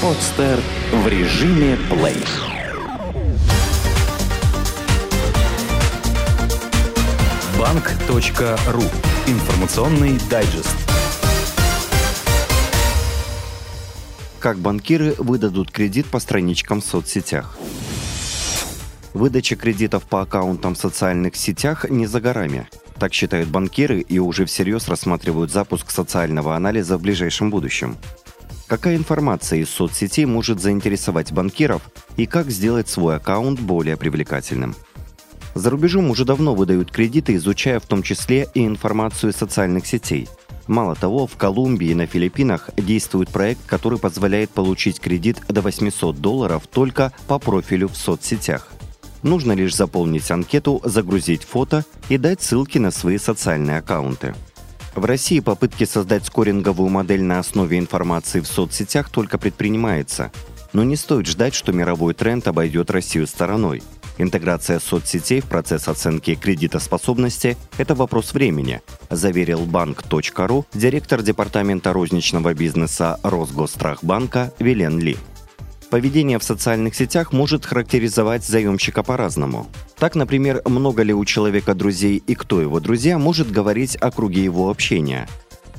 Подстер в режиме плей. Банк.ру. Информационный дайджест. Как банкиры выдадут кредит по страничкам в соцсетях. Выдача кредитов по аккаунтам в социальных сетях не за горами. Так считают банкиры и уже всерьез рассматривают запуск социального анализа в ближайшем будущем. Какая информация из соцсетей может заинтересовать банкиров и как сделать свой аккаунт более привлекательным? За рубежом уже давно выдают кредиты, изучая в том числе и информацию социальных сетей. Мало того, в Колумбии и на Филиппинах действует проект, который позволяет получить кредит до 800 долларов только по профилю в соцсетях. Нужно лишь заполнить анкету, загрузить фото и дать ссылки на свои социальные аккаунты. В России попытки создать скоринговую модель на основе информации в соцсетях только предпринимается. Но не стоит ждать, что мировой тренд обойдет Россию стороной. Интеграция соцсетей в процесс оценки кредитоспособности – это вопрос времени, заверил банк.ру директор департамента розничного бизнеса Росгосстрахбанка Вилен Ли. Поведение в социальных сетях может характеризовать заемщика по-разному. Так, например, много ли у человека друзей и кто его друзья, может говорить о круге его общения.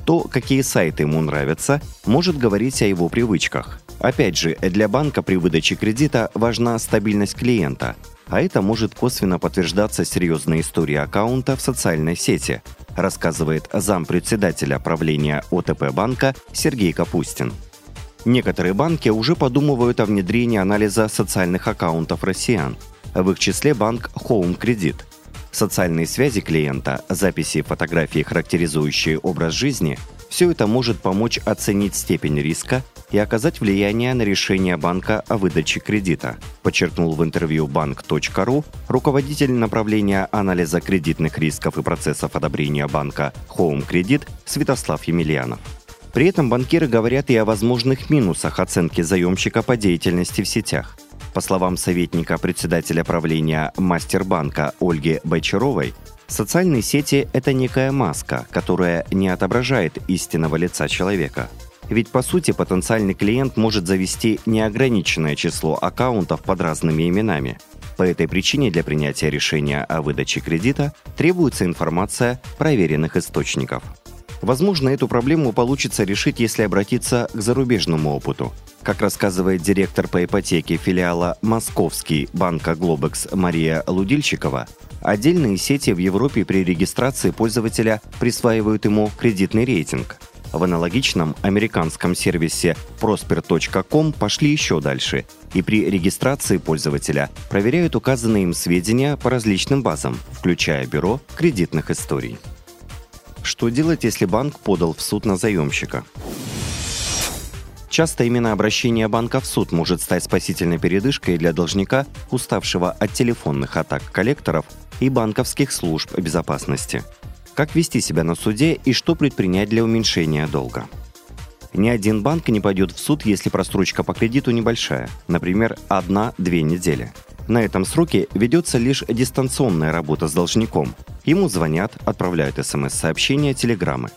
То, какие сайты ему нравятся, может говорить о его привычках. Опять же, для банка при выдаче кредита важна стабильность клиента, а это может косвенно подтверждаться серьезной историей аккаунта в социальной сети, рассказывает зампредседателя правления ОТП банка Сергей Капустин. Некоторые банки уже подумывают о внедрении анализа социальных аккаунтов россиян. В их числе банк Home Credit. Социальные связи клиента, записи фотографии, характеризующие образ жизни – все это может помочь оценить степень риска и оказать влияние на решение банка о выдаче кредита, подчеркнул в интервью банк.ру руководитель направления анализа кредитных рисков и процессов одобрения банка Home Credit Святослав Емельянов. При этом банкиры говорят и о возможных минусах оценки заемщика по деятельности в сетях. По словам советника председателя правления Мастербанка Ольги Бочаровой, социальные сети – это некая маска, которая не отображает истинного лица человека. Ведь по сути потенциальный клиент может завести неограниченное число аккаунтов под разными именами. По этой причине для принятия решения о выдаче кредита требуется информация проверенных источников – Возможно, эту проблему получится решить, если обратиться к зарубежному опыту. Как рассказывает директор по ипотеке филиала «Московский» банка «Глобекс» Мария Лудильщикова, отдельные сети в Европе при регистрации пользователя присваивают ему кредитный рейтинг. В аналогичном американском сервисе prosper.com пошли еще дальше и при регистрации пользователя проверяют указанные им сведения по различным базам, включая бюро кредитных историй. Что делать, если банк подал в суд на заемщика? Часто именно обращение банка в суд может стать спасительной передышкой для должника, уставшего от телефонных атак коллекторов и банковских служб безопасности. Как вести себя на суде и что предпринять для уменьшения долга? Ни один банк не пойдет в суд, если просрочка по кредиту небольшая, например, одна-две недели – на этом сроке ведется лишь дистанционная работа с должником. Ему звонят, отправляют смс-сообщения, телеграммы.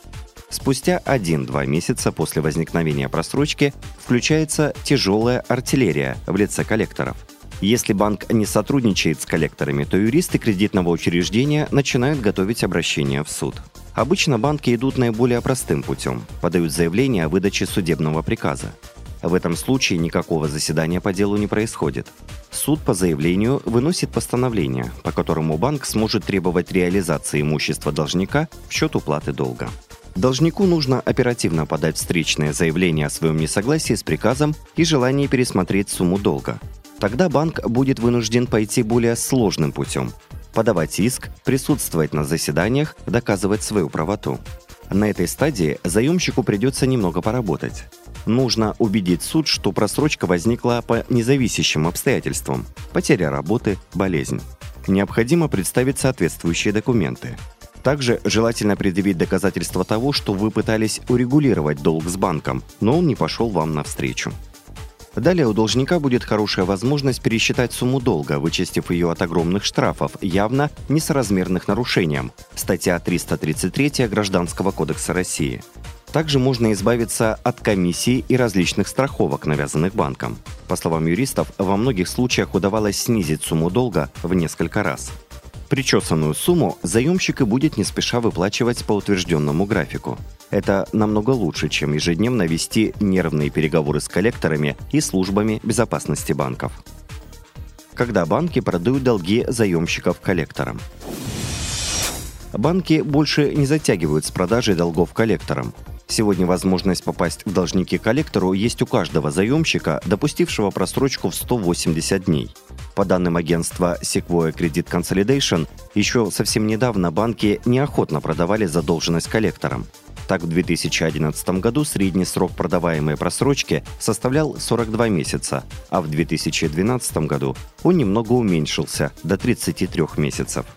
Спустя 1-2 месяца после возникновения просрочки включается тяжелая артиллерия в лице коллекторов. Если банк не сотрудничает с коллекторами, то юристы кредитного учреждения начинают готовить обращение в суд. Обычно банки идут наиболее простым путем – подают заявление о выдаче судебного приказа. В этом случае никакого заседания по делу не происходит. Суд по заявлению выносит постановление, по которому банк сможет требовать реализации имущества должника в счет уплаты долга. Должнику нужно оперативно подать встречное заявление о своем несогласии с приказом и желании пересмотреть сумму долга. Тогда банк будет вынужден пойти более сложным путем – подавать иск, присутствовать на заседаниях, доказывать свою правоту. На этой стадии заемщику придется немного поработать. Нужно убедить суд, что просрочка возникла по независящим обстоятельствам – потеря работы, болезнь. Необходимо представить соответствующие документы. Также желательно предъявить доказательства того, что вы пытались урегулировать долг с банком, но он не пошел вам навстречу. Далее у должника будет хорошая возможность пересчитать сумму долга, вычистив ее от огромных штрафов, явно несоразмерных нарушениям. Статья 333 Гражданского кодекса России – Также можно избавиться от комиссий и различных страховок, навязанных банком. По словам юристов, во многих случаях удавалось снизить сумму долга в несколько раз. Причесанную сумму заемщик и будет не спеша выплачивать по утвержденному графику. Это намного лучше, чем ежедневно вести нервные переговоры с коллекторами и службами безопасности банков. Когда банки продают долги заемщиков коллекторам. Банки больше не затягивают с продажей долгов коллекторам. Сегодня возможность попасть в должники коллектору есть у каждого заемщика, допустившего просрочку в 180 дней. По данным агентства Sequoia Credit Consolidation, еще совсем недавно банки неохотно продавали задолженность коллекторам. Так, в 2011 году средний срок продаваемой просрочки составлял 42 месяца, а в 2012 году он немного уменьшился до 33 месяцев.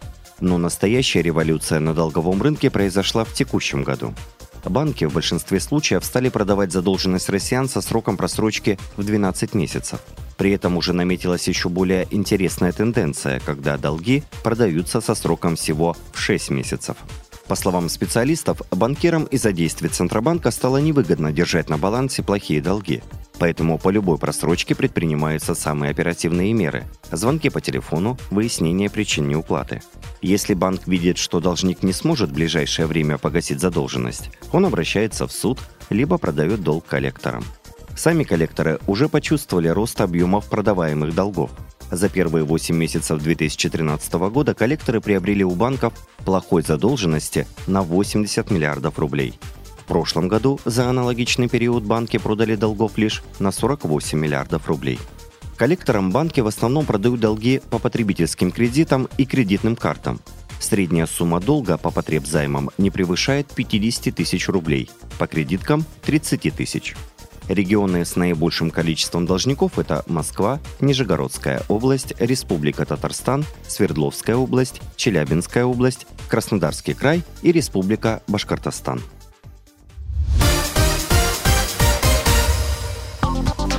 Но настоящая революция на долговом рынке произошла в текущем году. Банки в большинстве случаев стали продавать задолженность россиян со сроком просрочки в 12 месяцев. При этом уже наметилась еще более интересная тенденция, когда долги продаются со сроком всего в 6 месяцев. По словам специалистов, банкирам из-за действий Центробанка стало невыгодно держать на балансе плохие долги. Поэтому по любой просрочке предпринимаются самые оперативные меры – звонки по телефону, выяснение причин неуплаты. Если банк видит, что должник не сможет в ближайшее время погасить задолженность, он обращается в суд, либо продает долг коллекторам. Сами коллекторы уже почувствовали рост объемов продаваемых долгов. За первые 8 месяцев 2013 года коллекторы приобрели у банков плохой задолженности на 80 миллиардов рублей. Прошлом году за аналогичный период банки продали долгов лишь на 48 миллиардов рублей. Коллекторам банки в основном продают долги по потребительским кредитам и кредитным картам. Средняя сумма долга по потребзаймам не превышает 50 тысяч рублей, по кредиткам – 30 тысяч. Регионы с наибольшим количеством должников – это Москва, Нижегородская область, Республика Татарстан, Свердловская область, Челябинская область, Краснодарский край и Республика Башкортостан.